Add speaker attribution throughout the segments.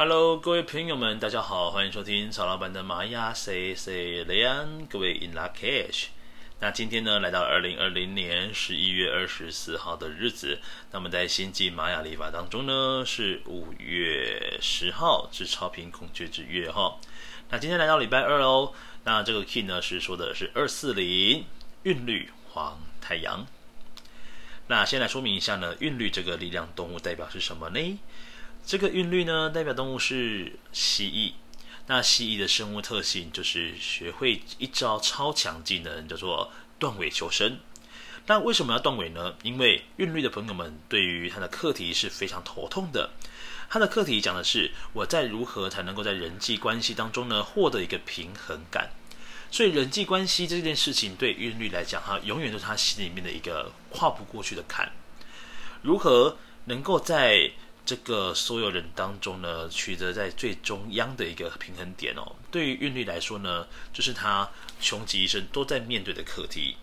Speaker 1: Hello，各位朋友们，大家好，欢迎收听曹老板的玛雅 Say Say 雷安，各位 In Lak'ech。那今天呢，来到二零二零年十一月二十四号的日子，那么在星际玛雅历法当中呢，是五月十号，是超频孔雀之月哈。那今天来到礼拜二哦，那这个 key 呢是说的是二四零韵律黄太阳。那先来说明一下呢，韵律这个力量动物代表是什么呢？这个韵律呢，代表动物是蜥蜴。那蜥蜴的生物特性就是学会一招超强技能，叫做断尾求生。那为什么要断尾呢？因为韵律的朋友们对于他的课题是非常头痛的。他的课题讲的是我在如何才能够在人际关系当中呢，获得一个平衡感。所以人际关系这件事情对韵律来讲，哈，永远都是他心里面的一个跨不过去的坎。如何能够在这个所有人当中呢，取得在最中央的一个平衡点哦。对于韵律来说呢，就是他穷极一生都在面对的课题。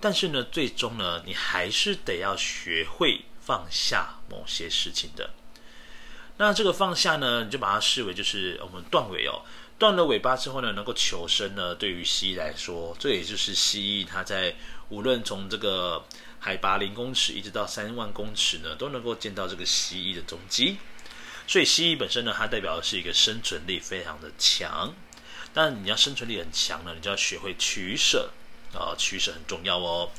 Speaker 1: 但是呢，最终呢，你还是得要学会放下某些事情的。那这个放下呢，你就把它视为就是我们段尾哦。断了尾巴之后呢，能够求生呢，对于蜥蜴来说，这也就是蜥蜴它在无论从这个。海拔零公尺一直到三万公尺呢，都能够见到这个蜥蜴的踪迹。所以蜥蜴本身呢，它代表的是一个生存力非常的强。但你要生存力很强呢，你就要学会取舍啊，取舍很重要哦。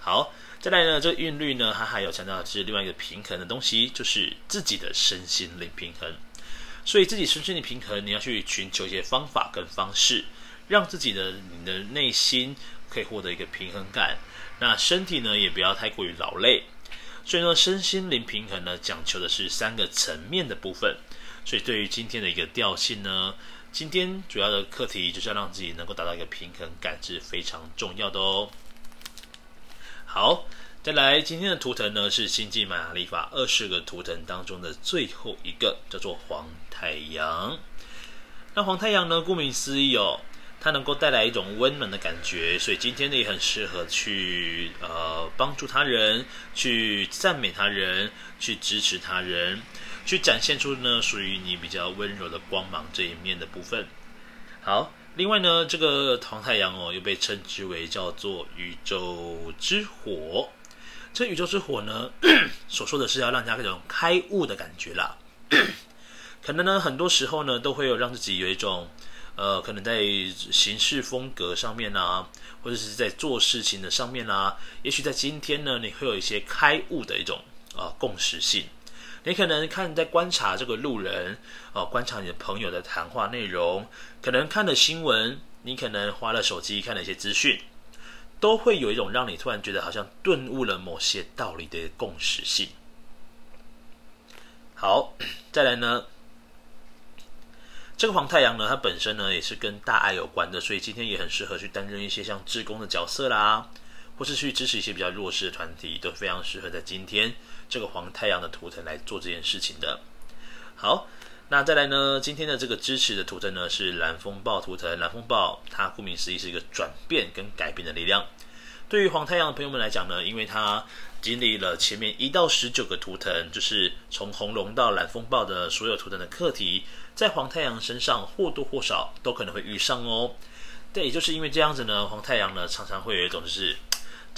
Speaker 1: 好，再来呢，这个韵律呢，它还有强调的是另外一个平衡的东西，就是自己的身心灵平衡。所以自己身心的平衡，你要去寻求一些方法跟方式，让自己的你的内心可以获得一个平衡感。那身体呢，也不要太过于劳累，所以呢，身心灵平衡呢，讲求的是三个层面的部分。所以对于今天的一个调性呢，今天主要的课题就是要让自己能够达到一个平衡感，是非常重要的哦。好，再来今天的图腾呢，是星际玛雅历法二十个图腾当中的最后一个，叫做黄太阳。那黄太阳呢，顾名思义哦。它能够带来一种温暖的感觉，所以今天呢也很适合去呃帮助他人，去赞美他人，去支持他人，去展现出呢属于你比较温柔的光芒这一面的部分。好，另外呢这个黄太阳哦又被称之为叫做宇宙之火。这宇宙之火呢 所说的是要让大家这种开悟的感觉啦。可能呢很多时候呢都会有让自己有一种。呃，可能在行事风格上面啊，或者是在做事情的上面啊，也许在今天呢，你会有一些开悟的一种啊、呃、共识性。你可能看在观察这个路人，啊、呃，观察你的朋友的谈话内容，可能看了新闻，你可能花了手机看了一些资讯，都会有一种让你突然觉得好像顿悟了某些道理的共识性。好，再来呢。这个黄太阳呢，它本身呢也是跟大爱有关的，所以今天也很适合去担任一些像志工的角色啦，或是去支持一些比较弱势的团体，都非常适合在今天这个黄太阳的图腾来做这件事情的。好，那再来呢，今天的这个支持的图腾呢是蓝风暴图腾，蓝风暴它顾名思义是一个转变跟改变的力量。对于黄太阳的朋友们来讲呢，因为它经历了前面一到十九个图腾，就是从红龙到蓝风暴的所有图腾的课题。在黄太阳身上或多或少都可能会遇上哦。对，也就是因为这样子呢，黄太阳呢常常会有一种就是，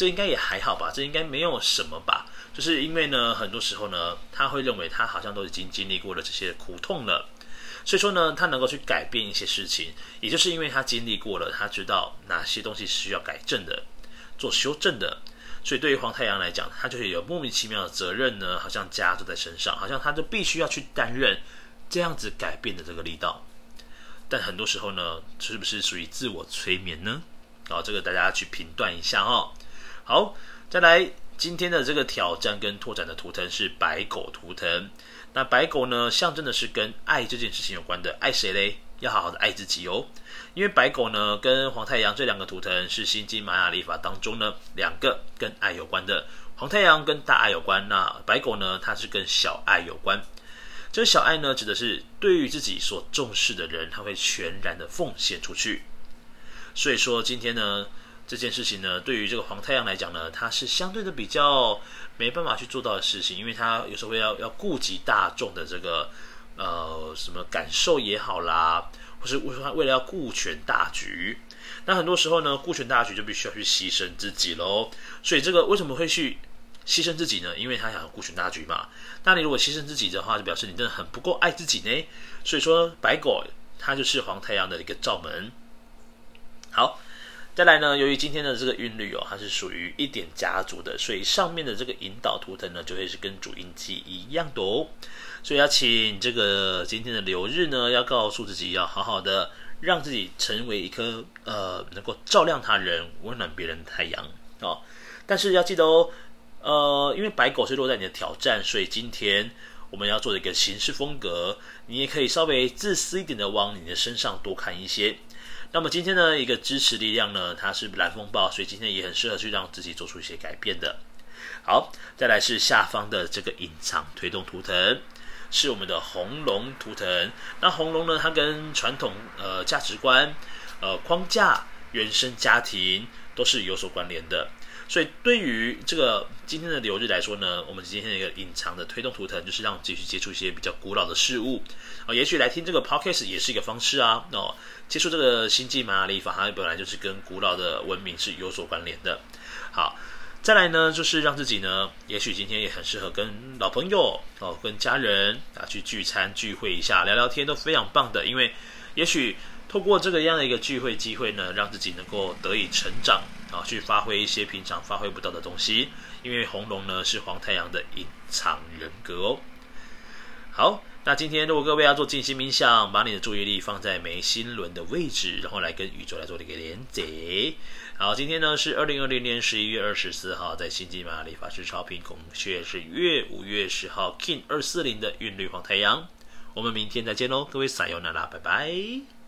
Speaker 1: 这应该也还好吧，这应该没有什么吧。就是因为呢，很多时候呢，他会认为他好像都已经经历过了这些苦痛了，所以说呢，他能够去改变一些事情，也就是因为他经历过了，他知道哪些东西是需要改正的，做修正的。所以对于黄太阳来讲，他就是有莫名其妙的责任呢，好像加注在身上，好像他就必须要去担任。这样子改变的这个力道，但很多时候呢，是不是属于自我催眠呢？好，这个大家去评断一下哦。好，再来今天的这个挑战跟拓展的图腾是白狗图腾。那白狗呢，象征的是跟爱这件事情有关的。爱谁嘞？要好好的爱自己哦。因为白狗呢，跟黄太阳这两个图腾是星际玛雅历法当中呢，两个跟爱有关的。黄太阳跟大爱有关，那白狗呢，它是跟小爱有关。这个小爱呢，指的是对于自己所重视的人，他会全然的奉献出去。所以说，今天呢，这件事情呢，对于这个黄太阳来讲呢，它是相对的比较没办法去做到的事情，因为他有时候会要要顾及大众的这个呃什么感受也好啦，或是为为了要顾全大局，那很多时候呢，顾全大局就必须要去牺牲自己喽。所以这个为什么会去牺牲自己呢？因为他想要顾全大局嘛。那你如果牺牲自己的话，就表示你真的很不够爱自己呢。所以说，白狗它就是黄太阳的一个罩门。好。再来呢，由于今天的这个韵律哦，它是属于一点家族的，所以上面的这个引导图腾呢，就会是跟主印记一样的哦。所以要请这个今天的流日呢，要告诉自己要好好的让自己成为一颗呃能够照亮他人、温暖别人的太阳哦。但是要记得哦，呃，因为白狗是落在你的挑战，所以今天我们要做的一个行事风格，你也可以稍微自私一点的往你的身上多看一些。那么今天呢，一个支持力量呢，它是蓝风暴，所以今天也很适合去让自己做出一些改变的。好，再来是下方的这个隐藏推动图腾，是我们的红龙图腾。那红龙呢，它跟传统呃价值观、呃框架、原生家庭都是有所关联的。所以对于这个今天的流日来说呢，我们今天的一个隐藏的推动图腾，就是让自己去接触一些比较古老的事物。哦，也许来听这个 podcast 也是一个方式啊。哦，接触这个星际玛雅历法，它本来就是跟古老的文明是有所关联的。好，再来呢，就是让自己呢，也许今天也很适合跟老朋友哦，跟家人啊去聚餐聚会一下，聊聊天都非常棒的。因为也许透过这个样的一个聚会机会呢，让自己能够得以成长。啊，去发挥一些平常发挥不到的东西，因为红龙呢是黄太阳的隐藏人格哦。好，那今天如果各位要做静心冥想，把你的注意力放在眉心轮的位置，然后来跟宇宙来做一个连接。好，今天呢是二零二零年十一月二十四号，在星际玛雅历法师超频孔雀是月五月十号 King 二四零的韵律黄太阳。我们明天再见喽，各位撒由那拉，拜拜。